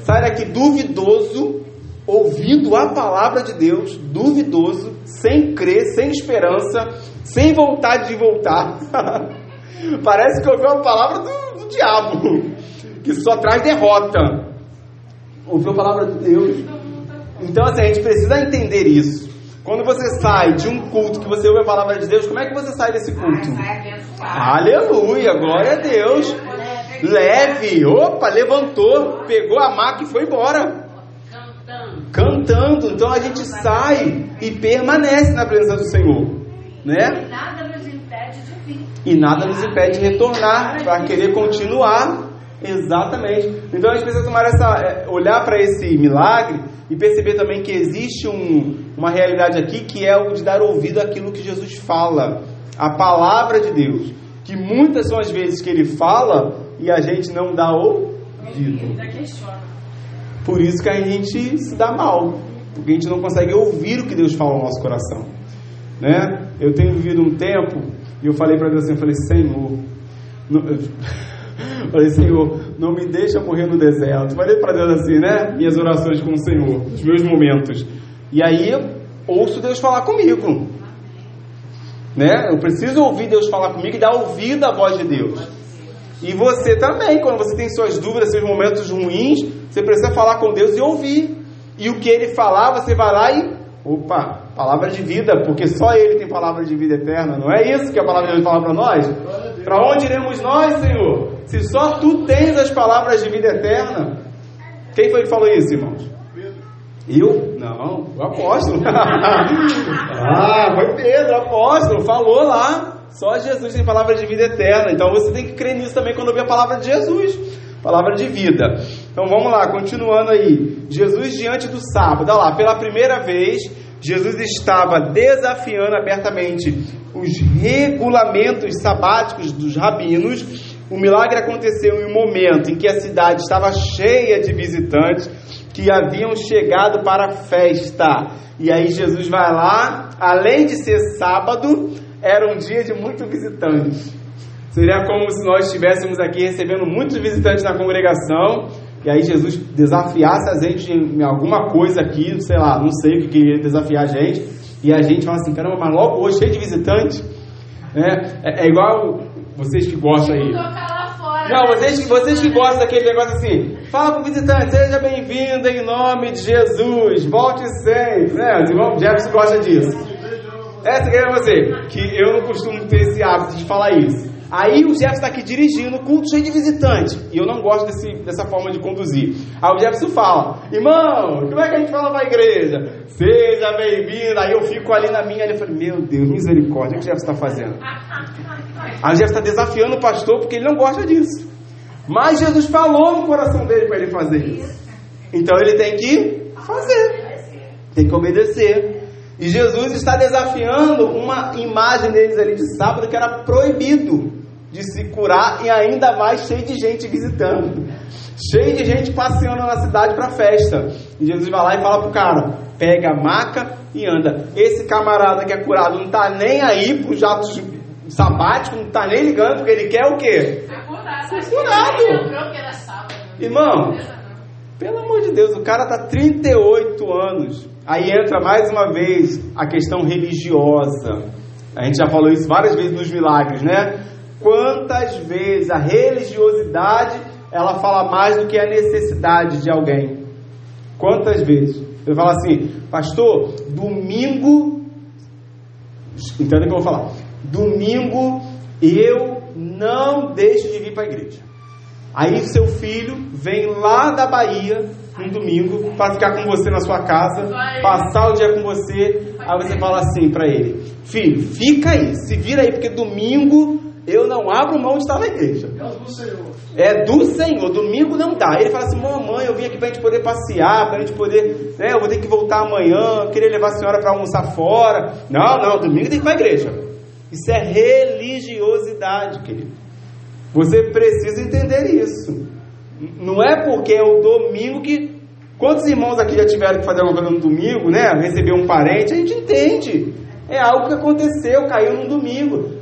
sai daqui duvidoso, ouvindo a palavra de Deus, duvidoso, sem crer, sem esperança, sem vontade de voltar. Parece que ouviu a palavra do, do diabo, que só traz derrota. Ouviu a palavra de Deus. Então, assim, a gente precisa entender isso. Quando você sai de um culto que você ouve a palavra de Deus, como é que você sai desse culto? Aleluia, glória a Deus. Leve, opa, levantou, pegou a maca e foi embora. Cantando. Então a gente sai e permanece na presença do Senhor, né? Nada nos impede de vir. E nada nos impede de retornar para querer continuar. Exatamente. Então a gente precisa tomar essa, é, olhar para esse milagre e perceber também que existe um, uma realidade aqui que é o de dar ouvido àquilo que Jesus fala, a palavra de Deus, que muitas são as vezes que ele fala e a gente não dá ouvido. Ainda questiona. Por isso que a gente se dá mal, porque a gente não consegue ouvir o que Deus fala no nosso coração, né? Eu tenho vivido um tempo e eu falei para Deus assim, eu falei Senhor, não- eu falei Senhor, não me deixa morrer no deserto. Falei para Deus assim, né? Minhas orações com o Senhor, os meus momentos. E aí eu ouço Deus falar comigo, né? Eu preciso ouvir Deus falar comigo e dar ouvido à voz de Deus. E você também, quando você tem suas dúvidas, seus momentos ruins, você precisa falar com Deus e ouvir. E o que ele falar, você vai lá e. Opa, palavra de vida, porque só ele tem palavra de vida eterna, não é isso que a palavra de Deus fala para nós? Para onde iremos nós, Senhor? Se só tu tens as palavras de vida eterna. Quem foi que falou isso, irmãos? Eu? Não, o apóstolo. ah, foi Pedro, apóstolo, falou lá. Só Jesus tem palavra de vida eterna. Então você tem que crer nisso também quando ouvir a palavra de Jesus. Palavra de vida. Então vamos lá, continuando aí. Jesus diante do sábado. Olha lá, pela primeira vez, Jesus estava desafiando abertamente os regulamentos sabáticos dos rabinos. O milagre aconteceu em um momento em que a cidade estava cheia de visitantes que haviam chegado para a festa. E aí Jesus vai lá, além de ser sábado, era um dia de muito visitantes. Seria como se nós estivéssemos aqui recebendo muitos visitantes na congregação, e aí Jesus desafiasse a gente em alguma coisa aqui, sei lá, não sei o que queria desafiar a gente, e a gente fala assim, caramba, mas logo hoje cheio de visitante, né? É, é igual vocês que gostam aí. Fora. Não, vocês, vocês que gostam daquele negócio assim, fala pro visitante, seja bem-vindo em nome de Jesus, volte sempre, né? Irmãos Jefferson gosta disso. Essa é você, que eu não costumo ter esse hábito de falar isso. Aí o Jefferson está aqui dirigindo o culto cheio de visitante. E eu não gosto desse, dessa forma de conduzir. Aí o Jefferson fala, irmão, como é que a gente fala para a igreja? Seja bem-vindo. Aí eu fico ali na minha, eu falei, meu Deus, misericórdia, o que o Jefferson está fazendo? Aí o Jefferson está desafiando o pastor porque ele não gosta disso. Mas Jesus falou no coração dele para ele fazer isso. Então ele tem que fazer. Tem que obedecer. E Jesus está desafiando uma imagem deles ali de sábado que era proibido de se curar e ainda mais cheio de gente visitando. Cheio de gente passeando na cidade para festa. E Jesus vai lá e fala pro cara: pega a maca e anda. Esse camarada que é curado não tá nem aí pro jato sabático, não tá nem ligando, porque ele quer o quê? Curado. Foi curado. Era sábado. Irmão, pelo amor de Deus, o cara tá 38 anos. Aí entra mais uma vez a questão religiosa. A gente já falou isso várias vezes nos milagres, né? Quantas vezes a religiosidade ela fala mais do que a necessidade de alguém? Quantas vezes? Você fala assim, pastor, domingo. Entenda o que eu vou falar. Domingo eu não deixo de vir para a igreja. Aí seu filho vem lá da Bahia no domingo para ficar com você na sua casa, passar o dia com você. Aí você fala assim para ele: Filho, fica aí, se vira aí, porque domingo eu não abro mão de estar na igreja. É do Senhor. É do Senhor, domingo não dá. Ele fala assim: Mamãe, eu vim aqui para a gente poder passear, para a gente poder. Né, eu vou ter que voltar amanhã, queria levar a senhora para almoçar fora. Não, não, domingo tem que ir para a igreja. Isso é religiosidade, querido. Você precisa entender isso. Não é porque é o domingo que. Quantos irmãos aqui já tiveram que fazer alguma coisa no domingo, né? Receber um parente, a gente entende. É algo que aconteceu, caiu no domingo.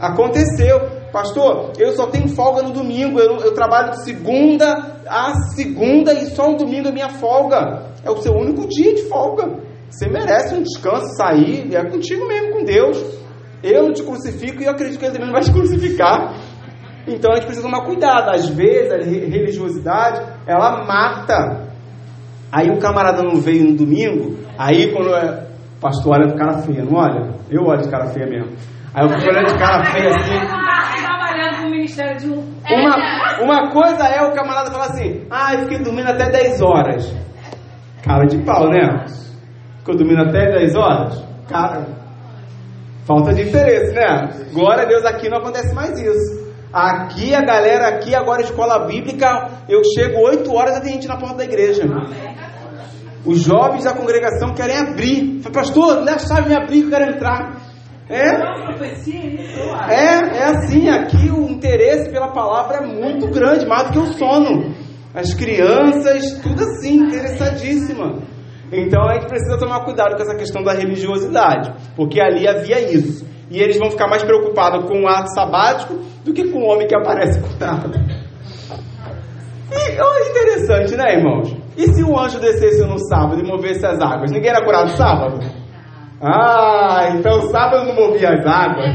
Aconteceu. Pastor, eu só tenho folga no domingo. Eu, eu trabalho de segunda a segunda e só no domingo é minha folga. É o seu único dia de folga. Você merece um descanso, sair. É contigo mesmo, com Deus. Eu não te crucifico e eu acredito que ele também não vai te crucificar. Então a gente precisa tomar cuidado. Às vezes a religiosidade ela mata. Aí o camarada não veio no domingo. Aí quando é pastor olha de cara feia, não olha? Eu olho de cara feia mesmo. Aí eu fico olhando de cara feia assim. Trabalhando no Ministério de um. Uma, uma coisa é o camarada falar assim: Ah, eu fiquei dormindo até 10 horas. Cara de pau, né? Ficou dormindo até 10 horas? Cara, falta de interesse, né? Glória a Deus, aqui não acontece mais isso. Aqui a galera, aqui agora escola bíblica, eu chego 8 horas e tem gente na porta da igreja. Os jovens da congregação querem abrir. Fala, pastor, dá a chave me abrir que eu quero entrar. É, é, é assim, aqui o interesse pela palavra é muito grande, mais do que o sono. As crianças, tudo assim, interessadíssima. Então a gente precisa tomar cuidado com essa questão da religiosidade, porque ali havia isso. E eles vão ficar mais preocupados com o ato sabático do que com o homem que aparece curado. E olha interessante, né, irmãos? E se o anjo descesse no sábado e movesse as águas? Ninguém era curado sábado? Ah, então sábado não movia as águas.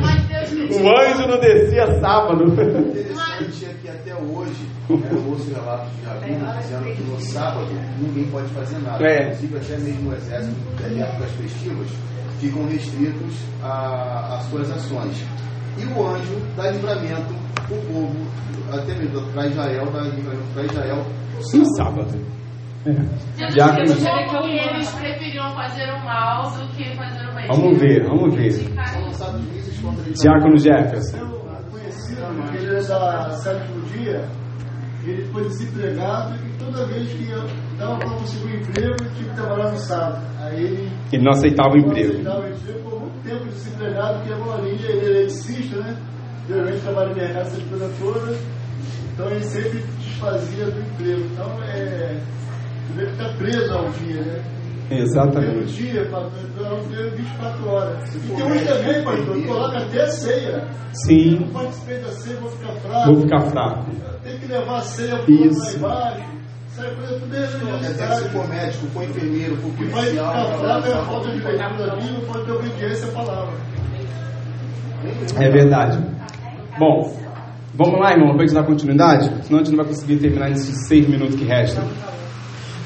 O anjo não descia sábado. Interessante é que até hoje, né, eu ouço relatos de rabinos dizendo que no sábado ninguém pode fazer nada. É. Inclusive até mesmo o exército, em épocas festivas, ficam restritos a- às suas ações. E o anjo dá livramento para o povo, até mesmo para Israel, dá livramento para Israel No sábado. É. Que eles preferiam fazer o mal do que fazer o bem. Vamos ver, vamos ver. Diácono Jefferson. Eu conheci que ele era da sétimo dia, ele foi desempregado e toda vez que dava para conseguir um emprego, ele tinha que trabalhar no sábado. Aí ele Ele não aceitava o não emprego. aceitava o emprego, por muito tempo desempregado, porque a maioria ele é eletricista, né? Geralmente trabalha em mercado essa coisa toda. Então ele sempre desfazia do emprego. Então é. Ele fica preso ao dia, né? Exatamente. dia, pastor, então é um dia 24 horas. E tem uns também, pastor, coloca até a ceia. Sim, Não participei da ceia, vou ficar fraco. vou ficar fraco. Tem que levar a ceia Isso. lá embaixo. Até se religiosidade. for médico, for enfermeiro, for policial, ficar fraco é a falta de leitura da Bíblia, falta de obediência à palavra. É verdade. Bom, vamos lá, irmão, para a gente dar continuidade? Senão a gente não vai conseguir terminar nesses seis minutos que restam.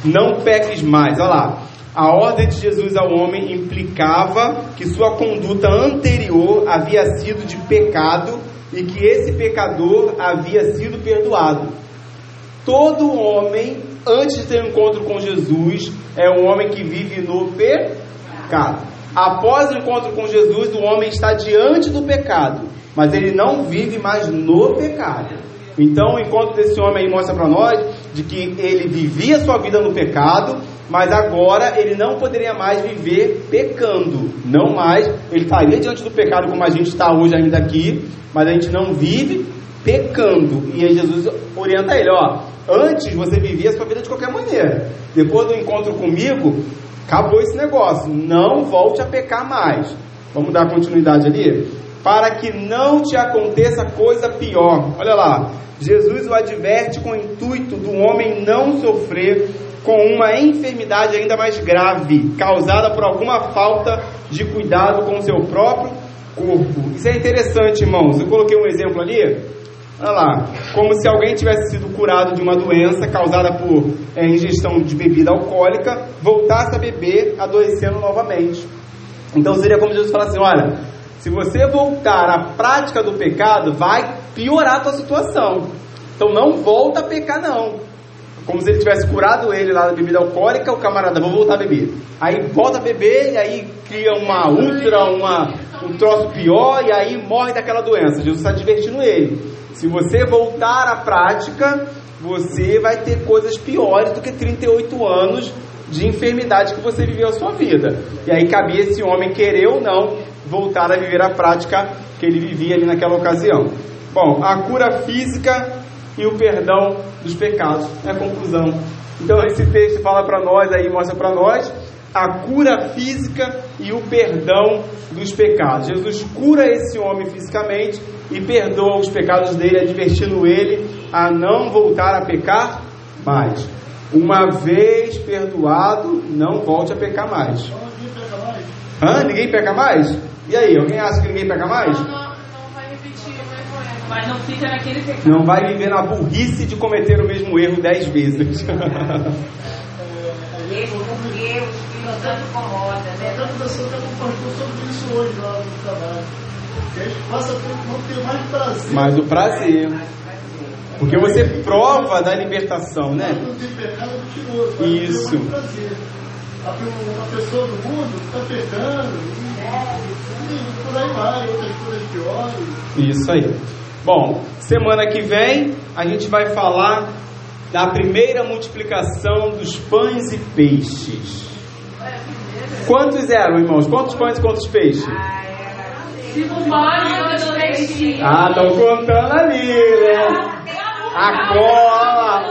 Não peques mais, olha lá. A ordem de Jesus ao homem implicava que sua conduta anterior havia sido de pecado e que esse pecador havia sido perdoado. Todo homem, antes de ter um encontro com Jesus, é um homem que vive no pecado. Após o encontro com Jesus, o homem está diante do pecado, mas ele não vive mais no pecado. Então, o encontro desse homem aí mostra para nós de que ele vivia sua vida no pecado, mas agora ele não poderia mais viver pecando. Não mais, ele estaria diante do pecado como a gente está hoje ainda aqui, mas a gente não vive pecando. E aí Jesus orienta ele, ó, antes você vivia a sua vida de qualquer maneira. Depois do encontro comigo, acabou esse negócio. Não volte a pecar mais. Vamos dar continuidade ali? Para que não te aconteça coisa pior. Olha lá. Jesus o adverte com o intuito do homem não sofrer com uma enfermidade ainda mais grave, causada por alguma falta de cuidado com o seu próprio corpo. Isso é interessante, irmãos. Eu coloquei um exemplo ali. Olha lá, como se alguém tivesse sido curado de uma doença causada por é, ingestão de bebida alcoólica, voltasse a beber, adoecendo novamente. Então seria como Jesus falasse assim: olha, se você voltar à prática do pecado, vai piorar a tua situação. Então não volta a pecar, não. Como se ele tivesse curado ele lá da bebida alcoólica, o camarada, vou voltar a beber. Aí volta a beber e aí cria uma ultra, uma, um troço pior e aí morre daquela doença. Jesus está divertindo ele. Se você voltar à prática, você vai ter coisas piores do que 38 anos de enfermidade que você viveu a sua vida. E aí cabia esse homem querer ou não voltar a viver a prática que ele vivia ali naquela ocasião. Bom, a cura física e o perdão dos pecados é a conclusão. Então esse texto fala para nós aí, mostra para nós a cura física e o perdão dos pecados. Jesus cura esse homem fisicamente e perdoa os pecados dele, advertindo ele a não voltar a pecar mais. Uma vez perdoado, não volte a pecar mais. Hã? Ninguém peca mais? E aí, alguém acha que ninguém peca mais? Mas não fica naquele pecado. Não vai viver na burrice de cometer o mesmo erro dez vezes. Porque o Espírito Santo incomoda, né? Até a professora está com pastor sobre isso hoje lá no trabalho. Que a gente passa não ter mais prazer. Mas o prazer. Porque você prova da libertação, né? Não tem pecado é mentiroso. mas Isso. Tem mais prazer. A, a pessoa do mundo está pecando e, e por aí vai, outras coisas piores. Isso aí. Bom, semana que vem a gente vai falar da primeira multiplicação dos pães e peixes. Quantos eram, irmãos? Quantos pães e quantos peixes? Cinco pães e dois peixinhos. Ah, estão contando ali, né? A cola,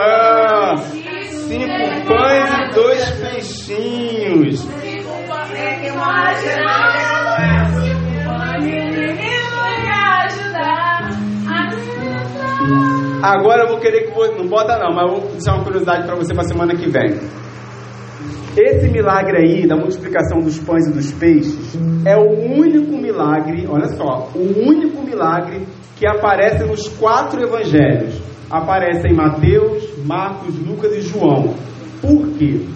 ah, cinco pães e dois peixinhos. Agora eu vou querer que você. Não bota não, mas vou deixar uma curiosidade para você para semana que vem. Esse milagre aí da multiplicação dos pães e dos peixes é o único milagre, olha só, o único milagre que aparece nos quatro evangelhos. Aparece em Mateus, Marcos, Lucas e João. Por quê?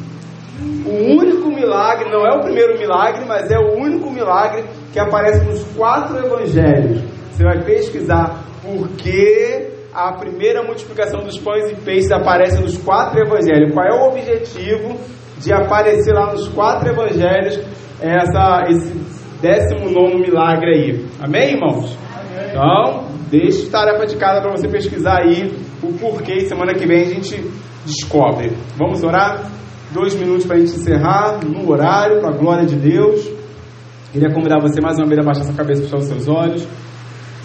O único milagre, não é o primeiro milagre, mas é o único milagre que aparece nos quatro evangelhos. Você vai pesquisar por que a primeira multiplicação dos pães e peixes aparece nos quatro evangelhos. Qual é o objetivo de aparecer lá nos quatro evangelhos essa, esse 19 milagre aí? Amém, irmãos? Então, deixe tarefa de casa para você pesquisar aí o porquê. Semana que vem a gente descobre. Vamos orar? Dois minutos para a gente encerrar no horário, para a glória de Deus. Queria convidar você mais uma vez a baixar sua cabeça e fechar os seus olhos.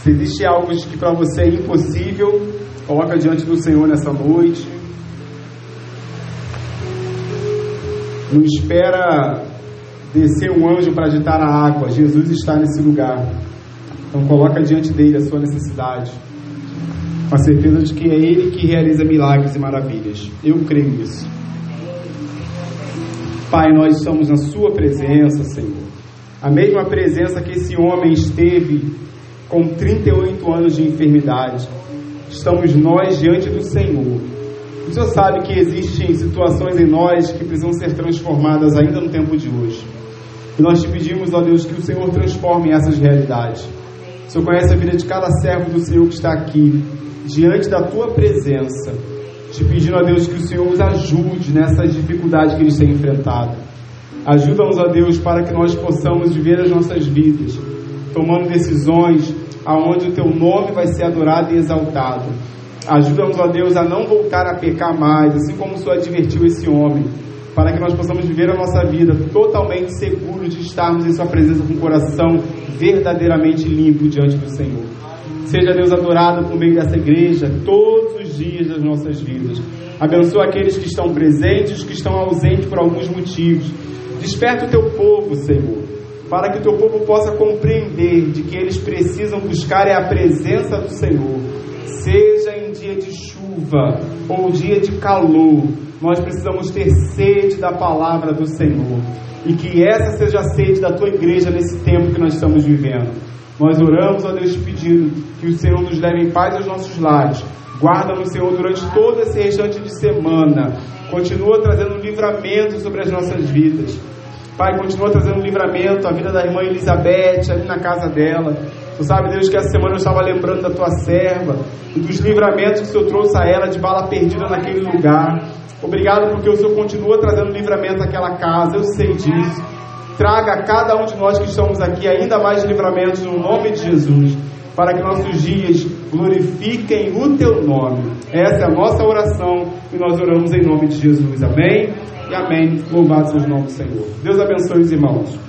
Se existe algo que para você é impossível, coloca diante do Senhor nessa noite. Não espera descer um anjo para agitar a água. Jesus está nesse lugar. Então coloca diante dele a sua necessidade. Com a certeza de que é ele que realiza milagres e maravilhas. Eu creio nisso. Pai, nós estamos na sua presença, Senhor. A mesma presença que esse homem esteve com 38 anos de enfermidade. Estamos nós diante do Senhor. O Senhor sabe que existem situações em nós que precisam ser transformadas ainda no tempo de hoje. E nós te pedimos, ó Deus, que o Senhor transforme essas realidades. O Senhor conhece a vida de cada servo do Senhor que está aqui, diante da tua presença. Te pedindo, ó Deus, que o Senhor os ajude nessas dificuldades que eles têm enfrentado. Ajuda-nos, ó Deus, para que nós possamos viver as nossas vidas, tomando decisões aonde o teu nome vai ser adorado e exaltado. Ajuda-nos, ó Deus, a não voltar a pecar mais, assim como o Senhor advertiu esse homem, para que nós possamos viver a nossa vida totalmente seguros de estarmos em Sua presença com o coração verdadeiramente limpo diante do Senhor. Seja Deus adorado por meio dessa igreja todos os dias das nossas vidas. Abençoa aqueles que estão presentes, que estão ausentes por alguns motivos. Desperta o teu povo, Senhor, para que o teu povo possa compreender de que eles precisam buscar é a presença do Senhor, seja em dia de chuva ou dia de calor. Nós precisamos ter sede da palavra do Senhor e que essa seja a sede da tua igreja nesse tempo que nós estamos vivendo. Nós oramos, ó Deus, pedindo Que o Senhor nos leve em paz aos nossos lares. Guarda-nos, Senhor, durante todo esse restante de semana. Continua trazendo livramento sobre as nossas vidas. Pai, continua trazendo livramento à vida da irmã Elizabeth, ali na casa dela. Tu sabe, Deus, que essa semana eu estava lembrando da tua serva e dos livramentos que o Senhor trouxe a ela de bala perdida naquele lugar. Obrigado porque o Senhor continua trazendo livramento àquela casa, eu sei disso. Traga a cada um de nós que estamos aqui ainda mais livramentos no nome de Jesus, para que nossos dias glorifiquem o teu nome. Essa é a nossa oração e nós oramos em nome de Jesus. Amém? E amém. Louvado seja o nome do Senhor. Deus abençoe os irmãos.